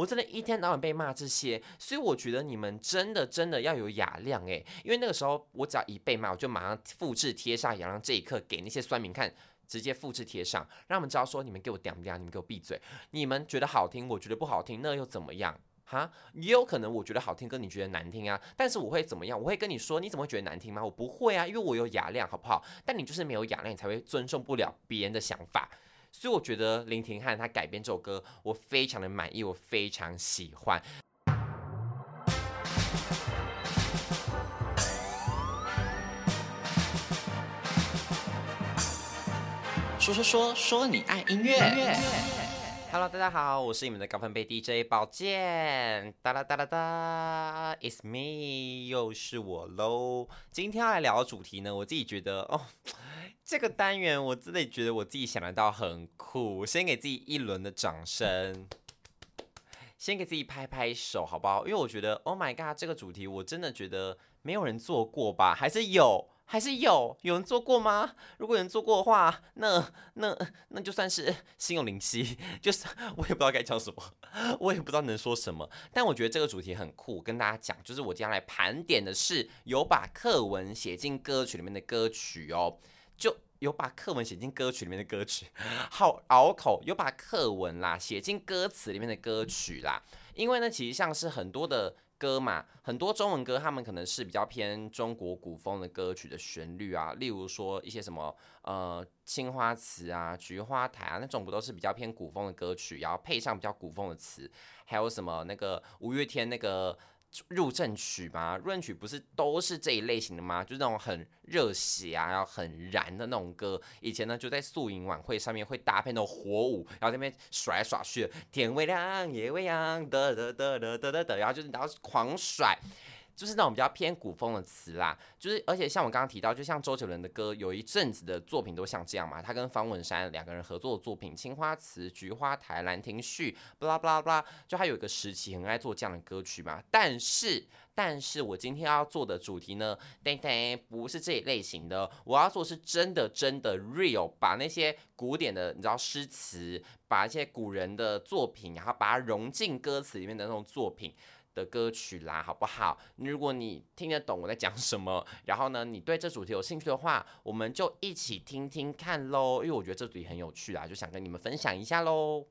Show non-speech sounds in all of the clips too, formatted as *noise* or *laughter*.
我真的一天到晚被骂这些，所以我觉得你们真的真的要有雅量诶，因为那个时候我只要一被骂，我就马上复制贴上雅量这一刻给那些酸民看，直接复制贴上，让他们知道说你们给我点不点，你们给我闭嘴，你们觉得好听，我觉得不好听，那又怎么样？哈，也有可能我觉得好听，跟你觉得难听啊。但是我会怎么样？我会跟你说，你怎么会觉得难听吗？我不会啊，因为我有雅量，好不好？但你就是没有雅量，你才会尊重不了别人的想法。所以我觉得林廷汉他改编这首歌，我非常的满意，我非常喜欢。说说说说你爱音乐。音乐 Hello，大家好，我是你们的高分贝 DJ 宝剑，哒啦哒啦哒，It's me，又是我喽。今天要来聊的主题呢，我自己觉得哦，这个单元我真的觉得我自己想得到很酷，先给自己一轮的掌声，先给自己拍拍手，好不好？因为我觉得，Oh my God，这个主题我真的觉得没有人做过吧，还是有。还是有有人做过吗？如果有人做过的话，那那那就算是心有灵犀。*laughs* 就是我也不知道该讲什么，*laughs* 我也不知道能说什么。但我觉得这个主题很酷，跟大家讲，就是我接下来盘点的是有把课文写进歌曲里面的歌曲哦，就有把课文写进歌曲里面的歌曲，*laughs* 好拗口，有把课文啦写进歌词里面的歌曲啦。因为呢，其实像是很多的。歌嘛，很多中文歌，他们可能是比较偏中国古风的歌曲的旋律啊，例如说一些什么呃青花瓷啊、菊花台啊那种，不都是比较偏古风的歌曲，然后配上比较古风的词，还有什么那个五月天那个。入阵曲吗，入阵曲不是都是这一类型的吗？就是那种很热血啊，然后很燃的那种歌。以前呢，就在宿营晚会上面会搭配那种火舞，然后在那边甩来耍去，天未亮，夜未央，哒哒哒哒哒哒哒，然后就是然后狂甩。就是那种比较偏古风的词啦，就是而且像我刚刚提到，就像周杰伦的歌，有一阵子的作品都像这样嘛。他跟方文山两个人合作的作品，《青花瓷》《菊花台》《兰亭序》，巴拉巴拉巴拉，就他有一个时期很爱做这样的歌曲嘛。但是，但是我今天要做的主题呢，不是这一类型的，我要做是真的真的 real，把那些古典的你知道诗词，把一些古人的作品，然后把它融进歌词里面的那种作品。的歌曲啦，好不好？如果你听得懂我在讲什么，然后呢，你对这主题有兴趣的话，我们就一起听听看喽。因为我觉得这主题很有趣啊，就想跟你们分享一下喽。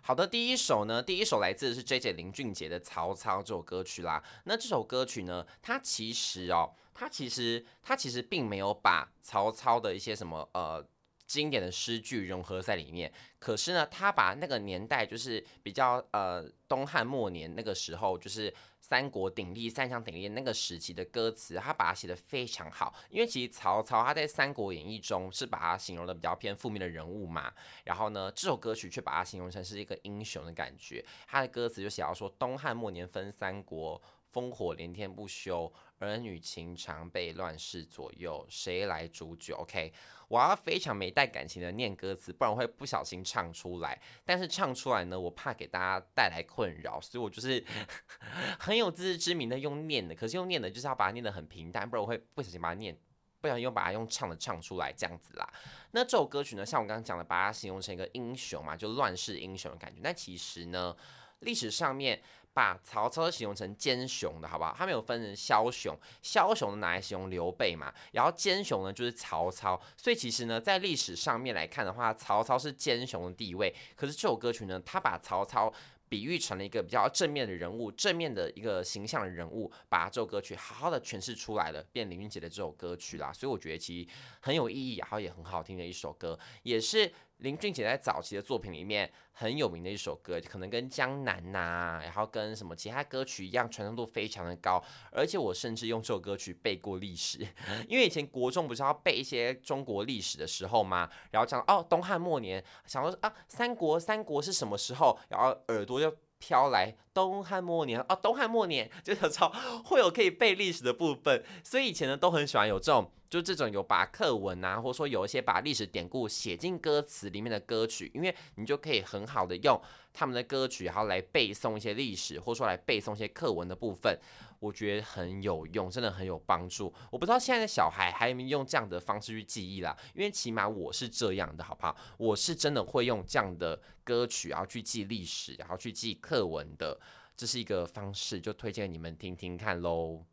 好的，第一首呢，第一首来自的是 JJ 林俊杰的《曹操》这首歌曲啦。那这首歌曲呢，它其实哦，它其实它其实并没有把曹操的一些什么呃。经典的诗句融合在里面，可是呢，他把那个年代就是比较呃东汉末年那个时候，就是三国鼎立、三强鼎立那个时期的歌词，他把它写得非常好。因为其实曹操他在《三国演义》中是把他形容的比较偏负面的人物嘛，然后呢，这首歌曲却把他形容成是一个英雄的感觉。他的歌词就写到说，东汉末年分三国。烽火连天不休，儿女情长被乱世左右，谁来煮酒？OK，我要非常没带感情的念歌词，不然我会不小心唱出来。但是唱出来呢，我怕给大家带来困扰，所以我就是 *laughs* 很有自知之明的用念的。可是用念的，就是要把它念得很平淡，不然我会不小心把它念，不小心又把它用唱的唱出来这样子啦。那这首歌曲呢，像我刚刚讲的，把它形容成一个英雄嘛，就乱世英雄的感觉。那其实呢，历史上面。把曹操形容成奸雄的好不好？他们有分成枭雄，枭雄拿来形容刘备嘛，然后奸雄呢就是曹操。所以其实呢，在历史上面来看的话，曹操是奸雄的地位。可是这首歌曲呢，他把曹操比喻成了一个比较正面的人物，正面的一个形象的人物，把这首歌曲好好的诠释出来了，变林俊杰的这首歌曲啦。所以我觉得其实很有意义，然后也很好听的一首歌，也是。林俊杰在早期的作品里面很有名的一首歌，可能跟《江南》呐，然后跟什么其他歌曲一样，传唱度非常的高。而且我甚至用这首歌曲背过历史，*laughs* 因为以前国中不是要背一些中国历史的时候吗？然后讲哦，东汉末年，想说啊，三国三国是什么时候？然后耳朵飘来东汉末年哦，东汉末年 *laughs* 就有超会有可以背历史的部分，所以以前呢都很喜欢有这种。就这种有把课文啊，或者说有一些把历史典故写进歌词里面的歌曲，因为你就可以很好的用他们的歌曲，然后来背诵一些历史，或者说来背诵一些课文的部分，我觉得很有用，真的很有帮助。我不知道现在的小孩还有没有用这样的方式去记忆啦，因为起码我是这样的，好不好？我是真的会用这样的歌曲，然后去记历史，然后去记课文的，这是一个方式，就推荐你们听听看喽。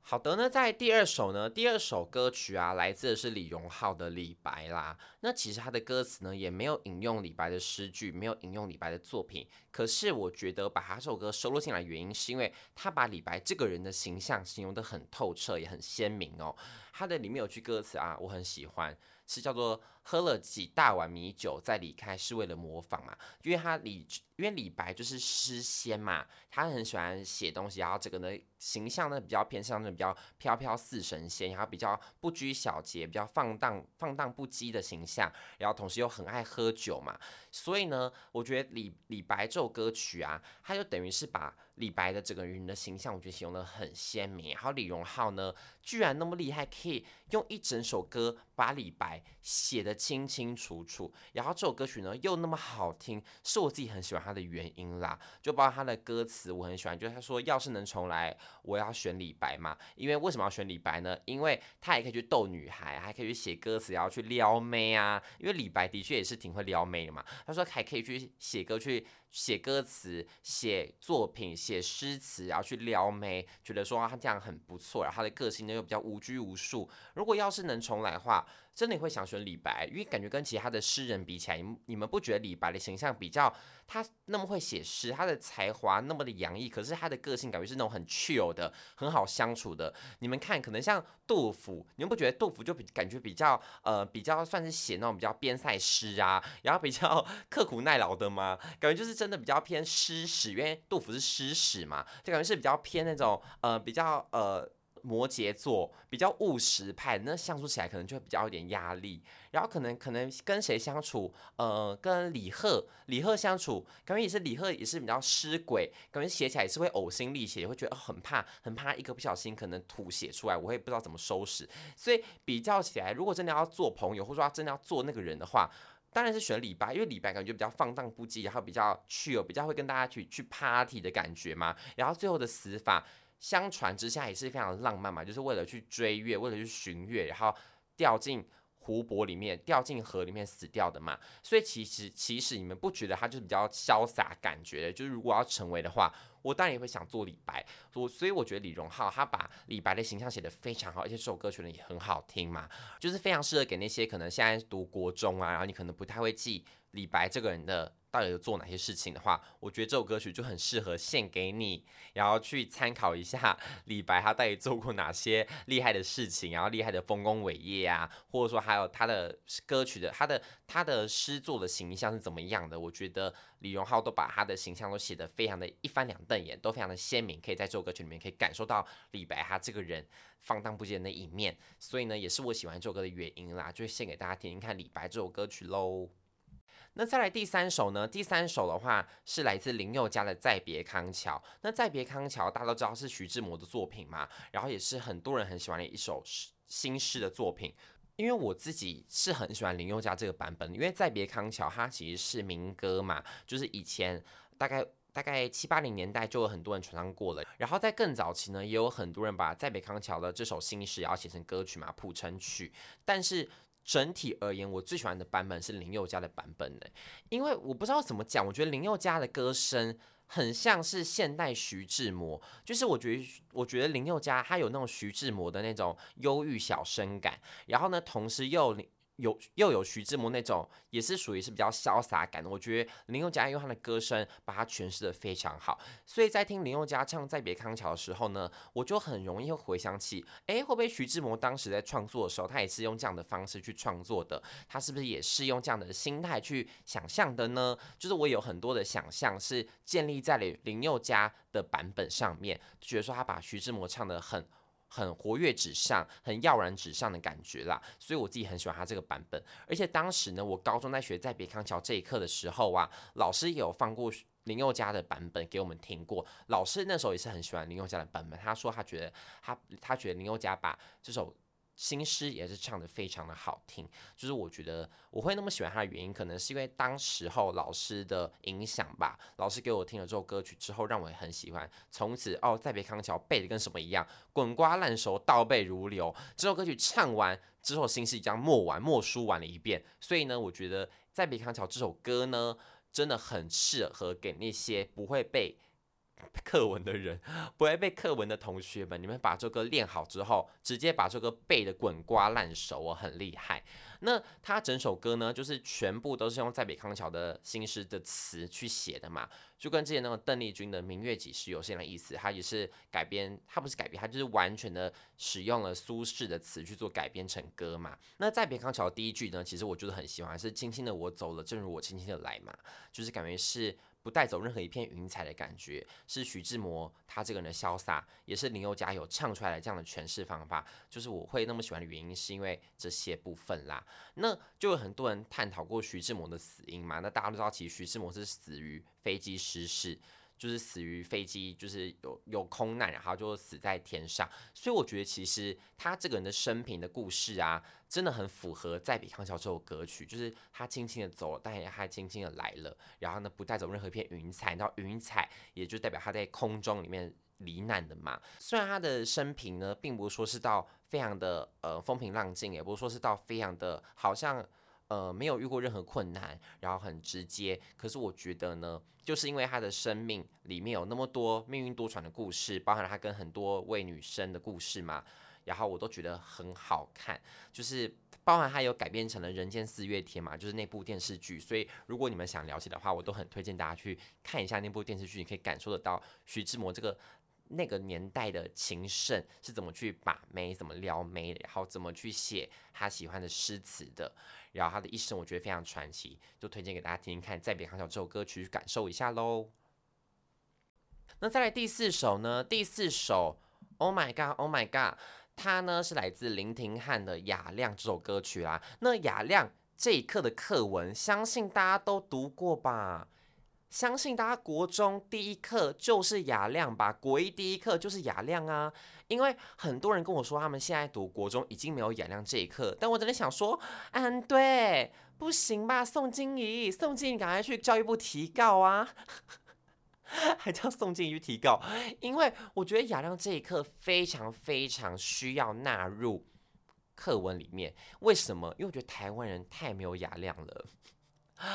好的呢，在第二首呢，第二首歌曲啊，来自的是李荣浩的李白啦。那其实他的歌词呢，也没有引用李白的诗句，没有引用李白的作品。可是我觉得把他这首歌收录进来，原因是因为他把李白这个人的形象形容得很透彻，也很鲜明哦。他的里面有句歌词啊，我很喜欢，是叫做“喝了几大碗米酒再离开，是为了模仿嘛”，因为他李。因为李白就是诗仙嘛，他很喜欢写东西，然后这个呢形象呢比较偏向那种比较飘飘似神仙，然后比较不拘小节，比较放荡放荡不羁的形象，然后同时又很爱喝酒嘛，所以呢，我觉得李李白这首歌曲啊，他就等于是把李白的整个人的形象，我觉得形容得很鲜明。然后李荣浩呢，居然那么厉害，可以用一整首歌把李白写得清清楚楚，然后这首歌曲呢又那么好听，是我自己很喜欢。他的原因啦，就包括他的歌词，我很喜欢。就是他说，要是能重来，我要选李白嘛。因为为什么要选李白呢？因为他也可以去逗女孩，还可以去写歌词，然后去撩妹啊。因为李白的确也是挺会撩妹的嘛。他说还可以去写歌，去写歌词、写作品、写诗词，然后去撩妹，觉得说他这样很不错。然后他的个性呢又比较无拘无束。如果要是能重来的话，真的会想选李白，因为感觉跟其他的诗人比起来，你们不觉得李白的形象比较他那么会写诗，他的才华那么的洋溢，可是他的个性感觉是那种很 chill 的，很好相处的。你们看，可能像杜甫，你们不觉得杜甫就比感觉比较呃比较算是写那种比较边塞诗啊，然后比较 *laughs* 刻苦耐劳的吗？感觉就是真的比较偏诗史，因为杜甫是诗史嘛，就感觉是比较偏那种呃比较呃。摩羯座比较务实派，那相处起来可能就会比较有点压力。然后可能可能跟谁相处，呃，跟李贺，李贺相处，感觉也是李贺也是比较失鬼，感觉写起来也是会呕心沥血，会觉得很怕，很怕一个不小心可能吐血出来，我也不知道怎么收拾。所以比较起来，如果真的要做朋友，或者说真的要做那个人的话，当然是选李白，因为李白感觉比较放荡不羁，然后比较去有比较会跟大家去去 party 的感觉嘛。然后最后的死法。相传之下也是非常浪漫嘛，就是为了去追月，为了去寻月，然后掉进湖泊里面，掉进河里面死掉的嘛。所以其实其实你们不觉得他就是比较潇洒感觉的？就是如果要成为的话，我当然也会想做李白。我所以我觉得李荣浩他把李白的形象写得非常好，而且这首歌曲呢也很好听嘛，就是非常适合给那些可能现在读国中啊，然后你可能不太会记李白这个人的。到底做哪些事情的话，我觉得这首歌曲就很适合献给你，然后去参考一下 *laughs* 李白他到底做过哪些厉害的事情，然后厉害的丰功伟业啊，或者说还有他的歌曲的他的他的诗作的形象是怎么样的？我觉得李荣浩都把他的形象都写得非常的一翻两瞪眼，都非常的鲜明，可以在这首歌曲里面可以感受到李白他这个人放荡不羁的那一面，所以呢，也是我喜欢这首歌的原因啦，就献给大家听听看李白这首歌曲喽。那再来第三首呢？第三首的话是来自林宥嘉的《再别康桥》。那《再别康桥》大家都知道是徐志摩的作品嘛，然后也是很多人很喜欢的一首新诗的作品。因为我自己是很喜欢林宥嘉这个版本，因为《再别康桥》它其实是民歌嘛，就是以前大概大概七八零年代就有很多人传唱过了。然后在更早期呢，也有很多人把《再别康桥》的这首新诗然后写成歌曲嘛，谱成曲，但是。整体而言，我最喜欢的版本是林宥嘉的版本的，因为我不知道怎么讲，我觉得林宥嘉的歌声很像是现代徐志摩，就是我觉得我觉得林宥嘉他有那种徐志摩的那种忧郁小生感，然后呢，同时又。有又有徐志摩那种，也是属于是比较潇洒感的。我觉得林宥嘉用他的歌声把它诠释的非常好，所以在听林宥嘉唱《再别康桥》的时候呢，我就很容易会回想起，哎，会不会徐志摩当时在创作的时候，他也是用这样的方式去创作的？他是不是也是用这样的心态去想象的呢？就是我有很多的想象是建立在了林宥嘉的版本上面，觉得说他把徐志摩唱的很。很活跃纸上，很跃然纸上的感觉啦，所以我自己很喜欢他这个版本。而且当时呢，我高中在学《在别康桥》这一课的时候啊，老师也有放过林宥嘉的版本给我们听过。老师那时候也是很喜欢林宥嘉的版本，他说他觉得他他觉得林宥嘉把这首。新诗也是唱得非常的好听，就是我觉得我会那么喜欢他的原因，可能是因为当时候老师的影响吧。老师给我听了这首歌曲之后，让我也很喜欢。从此哦，再别康桥背的跟什么一样，滚瓜烂熟，倒背如流。这首歌曲唱完之后，新诗一样默完默书完了一遍。所以呢，我觉得再别康桥这首歌呢，真的很适合给那些不会背。课文的人不会背课文的同学们，你们把这歌练好之后，直接把这个背得滚瓜烂熟，我很厉害。那他整首歌呢，就是全部都是用在北康桥的新诗的词去写的嘛，就跟之前那个邓丽君的《明月几时有》的意思，他也是改编，他不是改编，他就是完全的使用了苏轼的词去做改编成歌嘛。那在北康桥第一句呢，其实我就是很喜欢，是轻轻的我走了，正如我轻轻的来嘛，就是感觉是。不带走任何一片云彩的感觉，是徐志摩他这个人的潇洒，也是林宥嘉有唱出来的这样的诠释方法。就是我会那么喜欢的原因，是因为这些部分啦。那就有很多人探讨过徐志摩的死因嘛。那大家都知道，其实徐志摩是死于飞机失事。就是死于飞机，就是有有空难，然后就死在天上。所以我觉得，其实他这个人的生平的故事啊，真的很符合《再别康桥》这首歌曲。就是他轻轻的走了，但也还轻轻的来了。然后呢，不带走任何一片云彩。然后云彩也就代表他在空中里面罹难的嘛。虽然他的生平呢，并不是说是到非常的呃风平浪静，也不是说是到非常的好像。呃，没有遇过任何困难，然后很直接。可是我觉得呢，就是因为他的生命里面有那么多命运多舛的故事，包含了他跟很多位女生的故事嘛，然后我都觉得很好看。就是包含他有改编成了《人间四月天》嘛，就是那部电视剧。所以如果你们想了解的话，我都很推荐大家去看一下那部电视剧，你可以感受得到徐志摩这个。那个年代的情圣是怎么去把妹，怎么撩妹，然后怎么去写他喜欢的诗词的，然后他的一生我觉得非常传奇，就推荐给大家听听看。再别康桥这首歌曲去感受一下喽。那再来第四首呢？第四首，Oh my God，Oh my God，它呢是来自林廷汉的《雅量》这首歌曲啦。那《雅量》这一课的课文，相信大家都读过吧？相信大家国中第一课就是雅量吧，国一第一课就是雅量啊。因为很多人跟我说，他们现在读国中已经没有雅量这一课，但我真的想说，嗯，对，不行吧？宋静怡，宋静怡，赶快去教育部提告啊！*laughs* 还叫宋静怡去提告，因为我觉得雅量这一课非常非常需要纳入课文里面。为什么？因为我觉得台湾人太没有雅量了。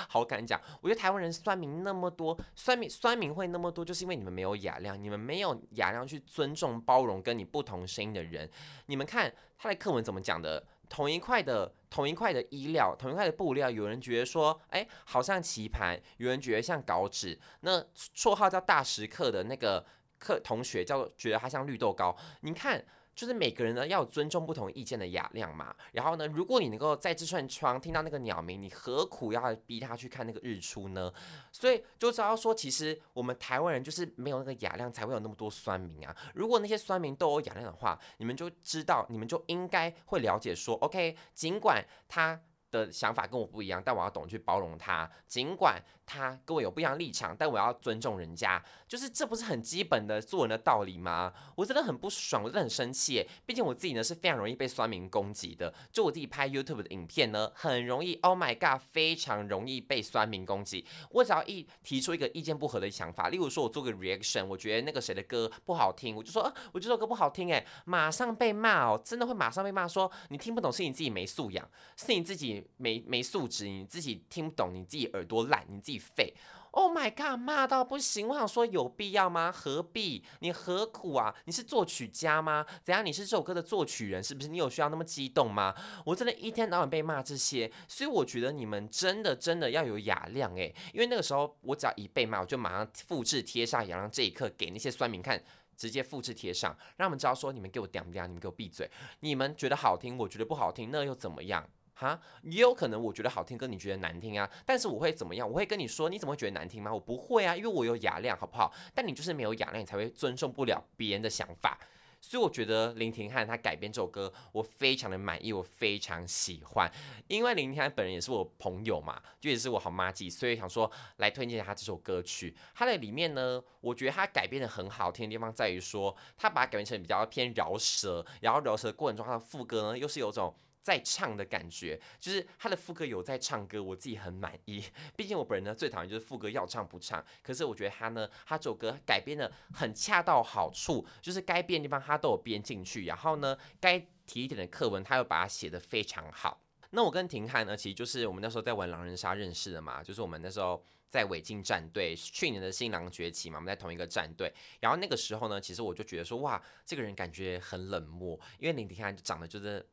好敢讲，我觉得台湾人酸民那么多，酸民酸民会那么多，就是因为你们没有雅量，你们没有雅量去尊重、包容跟你不同声音的人。你们看他的课文怎么讲的？同一块的同一块的衣料，同一块的布料，有人觉得说，哎，好像棋盘；有人觉得像稿纸。那绰号叫大食客的那个课同学叫觉得他像绿豆糕。你看。就是每个人呢要尊重不同意见的雅量嘛。然后呢，如果你能够在这扇窗听到那个鸟鸣，你何苦要逼他去看那个日出呢？所以就知道说，其实我们台湾人就是没有那个雅量，才会有那么多酸民啊。如果那些酸民都有雅量的话，你们就知道，你们就应该会了解说，OK，尽管他。的想法跟我不一样，但我要懂去包容他。尽管他跟我有不一样的立场，但我要尊重人家。就是这不是很基本的做人的道理吗？我真的很不爽，我真的很生气。毕竟我自己呢是非常容易被酸民攻击的。就我自己拍 YouTube 的影片呢，很容易，Oh my God，非常容易被酸民攻击。我只要一提出一个意见不合的想法，例如说我做个 reaction，我觉得那个谁的歌不好听，我就说，啊，我这首歌不好听，哎，马上被骂哦，真的会马上被骂，说你听不懂是你自己没素养，是你自己。没没素质，你自己听不懂，你自己耳朵烂，你自己废。Oh my god，骂到不行！我想说，有必要吗？何必？你何苦啊？你是作曲家吗？怎样？你是这首歌的作曲人是不是？你有需要那么激动吗？我真的一天到晚被骂这些，所以我觉得你们真的真的要有雅量诶，因为那个时候我只要一被骂，我就马上复制贴上雅量这一刻给那些酸民看，直接复制贴上，让他们知道说，你们给我点不点？你们给我闭嘴！你们觉得好听，我觉得不好听，那又怎么样？哈，也有可能我觉得好听，跟你觉得难听啊。但是我会怎么样？我会跟你说，你怎么会觉得难听吗？我不会啊，因为我有雅量，好不好？但你就是没有雅量，你才会尊重不了别人的想法。所以我觉得林廷汉他改编这首歌，我非常的满意，我非常喜欢。因为林廷汉本人也是我朋友嘛，就也是我好麻吉，所以想说来推荐他这首歌曲。他的里面呢，我觉得他改编的很好听的地方在于说，他把它改编成比较偏饶舌，然后饶舌的过程中，他的副歌呢又是有种。在唱的感觉，就是他的副歌有在唱歌，我自己很满意。*laughs* 毕竟我本人呢最讨厌就是副歌要唱不唱，可是我觉得他呢，他这首歌改编的很恰到好处，就是该编的地方他都有编进去，然后呢，该提一点的课文他又把它写得非常好。那我跟廷汉呢，其实就是我们那时候在玩狼人杀认识的嘛，就是我们那时候在伪禁战队，去年的新狼崛起嘛，我们在同一个战队。然后那个时候呢，其实我就觉得说，哇，这个人感觉很冷漠，因为林廷汉长得就是。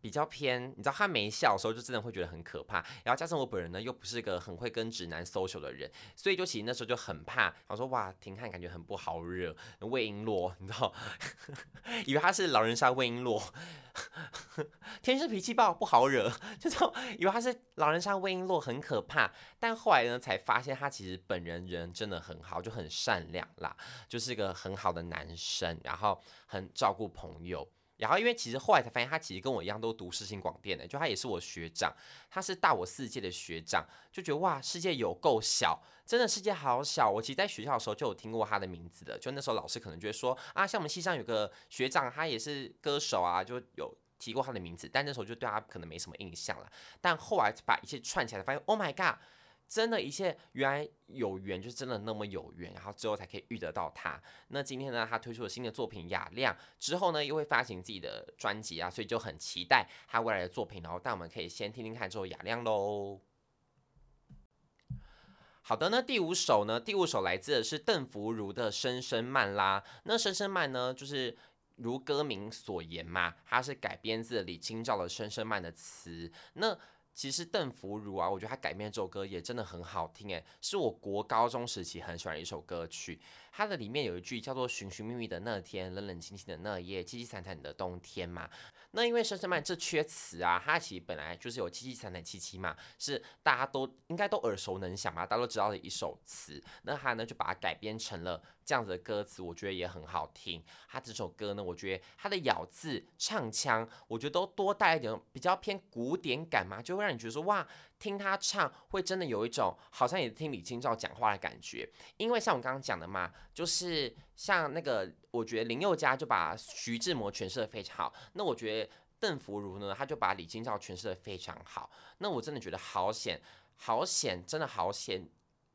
比较偏，你知道他没笑的时候就真的会觉得很可怕，然后加上我本人呢又不是个很会跟直男 social 的人，所以就其实那时候就很怕。我说哇，廷汉感觉很不好惹，魏璎珞，你知道，*laughs* 以为他是狼人杀魏璎珞，*laughs* 天生脾气暴不好惹，*laughs* 就这样以为他是狼人杀魏璎珞很可怕，但后来呢才发现他其实本人人真的很好，就很善良啦，就是一个很好的男生，然后很照顾朋友。然后，因为其实后来才发现，他其实跟我一样都读世新广电的，就他也是我学长，他是大我四届的学长，就觉得哇，世界有够小，真的世界好小。我其实在学校的时候就有听过他的名字的，就那时候老师可能就会说啊，像我们系上有个学长，他也是歌手啊，就有提过他的名字，但那时候就对他可能没什么印象了。但后来把一切串起来，发现 Oh my God！真的，一切原来有缘，就真的那么有缘，然后之后才可以遇得到他。那今天呢，他推出了新的作品《雅亮》，之后呢，又会发行自己的专辑啊，所以就很期待他未来的作品。然后，但我们可以先听听看之后《雅亮》喽。好的，那第五首呢？第五首来自的是邓福如的《声声慢》啦。那《声声慢》呢，就是如歌名所言嘛，它是改编自李清照的《声声慢》的词。那其实邓福如啊，我觉得他改编这首歌也真的很好听诶，是我国高中时期很喜欢的一首歌曲。它的里面有一句叫做“寻寻觅觅的那天，冷冷清清的那夜，凄凄惨惨的冬天”嘛。那因为《声声慢》这缺词啊，它其实本来就是有凄凄惨惨戚戚嘛，是大家都应该都耳熟能详嘛，大家都知道的一首词。那他呢就把它改编成了这样子的歌词，我觉得也很好听。他这首歌呢，我觉得他的咬字、唱腔，我觉得都多带一点比较偏古典感嘛，就会让你觉得说哇。听他唱，会真的有一种好像也听李清照讲话的感觉。因为像我刚刚讲的嘛，就是像那个，我觉得林宥嘉就把徐志摩诠释的非常好。那我觉得邓福如呢，他就把李清照诠释的非常好。那我真的觉得好险，好险，真的好险。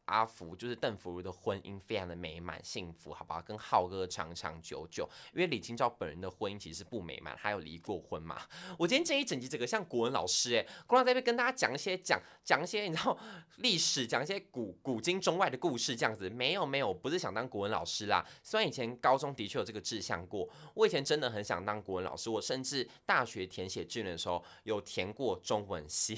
阿福就是邓福如的婚姻非常的美满幸福，好不好？跟浩哥长长久久。因为李清照本人的婚姻其实不美满，她有离过婚嘛。我今天这一整集整个像国文老师诶，国文在这边跟大家讲一些讲讲一些你知道历史，讲一些古古今中外的故事这样子。没有没有，不是想当国文老师啦。虽然以前高中的确有这个志向过，我以前真的很想当国文老师，我甚至大学填写志愿的时候有填过中文系。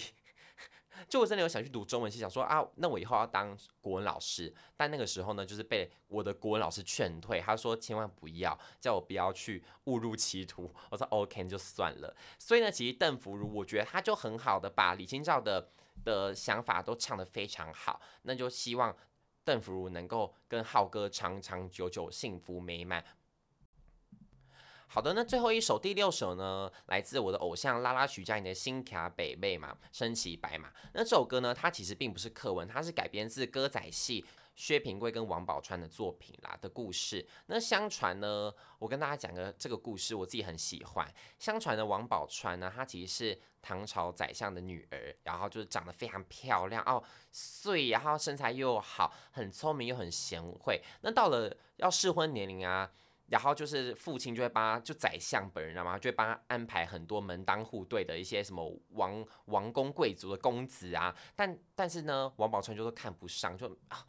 就我真的有想去读中文系，想说啊，那我以后要当国文老师。但那个时候呢，就是被我的国文老师劝退，他说千万不要，叫我不要去误入歧途。我说 OK，就算了。所以呢，其实邓福如，我觉得他就很好的把李清照的的想法都唱得非常好。那就希望邓福如能够跟浩哥长长久久、幸福美满。好的，那最后一首第六首呢，来自我的偶像拉拉徐佳莹的《新卡北妹嘛，身骑白马》。那这首歌呢，它其实并不是课文，它是改编自歌仔戏薛平贵跟王宝钏的作品啦的故事。那相传呢，我跟大家讲个这个故事，我自己很喜欢。相传的王宝钏呢，她其实是唐朝宰相的女儿，然后就是长得非常漂亮哦，碎，然后身材又好，很聪明又很贤惠。那到了要适婚年龄啊。然后就是父亲就会帮他，就宰相本人知道吗？就会帮他安排很多门当户对的一些什么王王公贵族的公子啊，但但是呢，王宝钏就是看不上，就啊。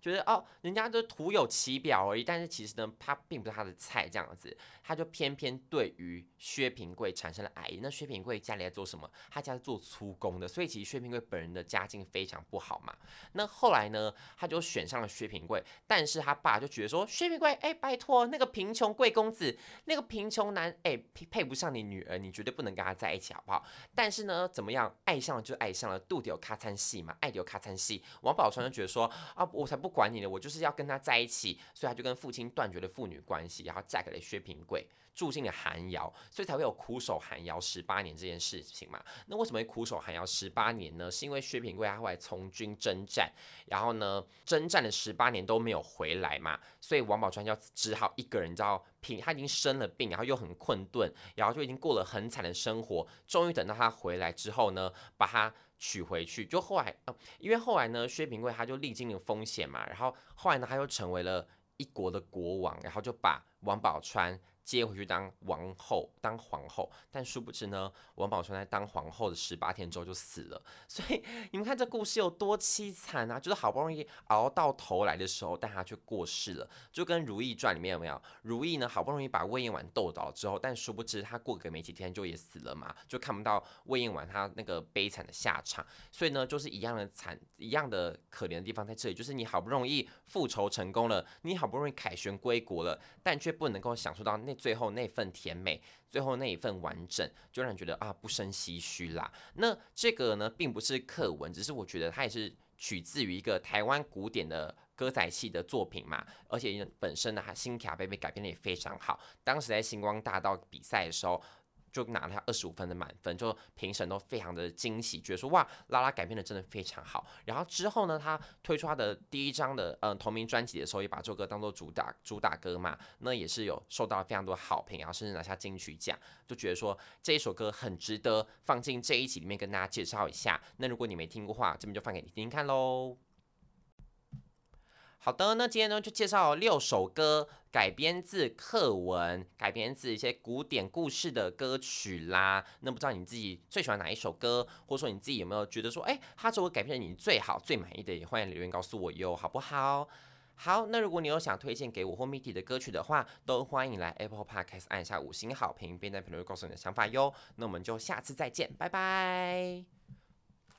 觉得哦，人家都徒有其表而已，但是其实呢，他并不是他的菜，这样子，他就偏偏对于薛平贵产生了爱意。那薛平贵家里在做什么？他家是做粗工的，所以其实薛平贵本人的家境非常不好嘛。那后来呢，他就选上了薛平贵，但是他爸就觉得说，薛平贵，哎、拜托，那个贫穷贵公子，那个贫穷男，哎、欸，配不上你女儿，你绝对不能跟他在一起，好不好？但是呢，怎么样，爱上了就爱上了，肚里有咔嚓戏嘛，爱有咔嚓戏。王宝钏就觉得说，啊，我才不。管你了，我就是要跟他在一起，所以他就跟父亲断绝了父女关系，然后嫁给了薛平贵。住进了寒窑，所以才会有苦守寒窑十八年这件事情嘛。那为什么会苦守寒窑十八年呢？是因为薛平贵他后来从军征战，然后呢，征战了十八年都没有回来嘛，所以王宝钏要只好一个人，你知道，平他已经生了病，然后又很困顿，然后就已经过了很惨的生活。终于等到他回来之后呢，把他取回去。就后来，呃，因为后来呢，薛平贵他就历经了风险嘛，然后后来呢，他又成为了一国的国王，然后就把王宝钏。接回去当王后，当皇后，但殊不知呢，王宝钏在当皇后的十八天之后就死了。所以你们看这故事有多凄惨啊！就是好不容易熬到头来的时候，但她却过世了。就跟《如懿传》里面有没有？如懿呢，好不容易把魏嬿婉斗倒之后，但殊不知她过个没几天就也死了嘛，就看不到魏嬿婉她那个悲惨的下场。所以呢，就是一样的惨，一样的可怜的地方在这里，就是你好不容易复仇成功了，你好不容易凯旋归国了，但却不能够享受到那。最后那份甜美，最后那一份完整，就让人觉得啊不生唏嘘啦。那这个呢，并不是课文，只是我觉得它也是取自于一个台湾古典的歌仔戏的作品嘛，而且本身呢，它新卡贝被改编的也非常好。当时在星光大道比赛的时候。就拿了他二十五分的满分，就评审都非常的惊喜，觉得说哇，拉拉改编的真的非常好。然后之后呢，他推出他的第一张的嗯同名专辑的时候，也把这首歌当做主打主打歌嘛，那也是有受到非常多好评，然后甚至拿下金曲奖，就觉得说这一首歌很值得放进这一集里面跟大家介绍一下。那如果你没听过话，这边就放给你听听看喽。好的，那今天呢就介绍六首歌，改编自课文，改编自一些古典故事的歌曲啦。那不知道你自己最喜欢哪一首歌，或者说你自己有没有觉得说，哎，他这首改编的你最好、最满意的，也欢迎留言告诉我哟，好不好？好，那如果你有想推荐给我或 Mitty 的歌曲的话，都欢迎来 Apple Podcast 按下五星好评，并在评论告诉你的想法哟。那我们就下次再见，拜拜。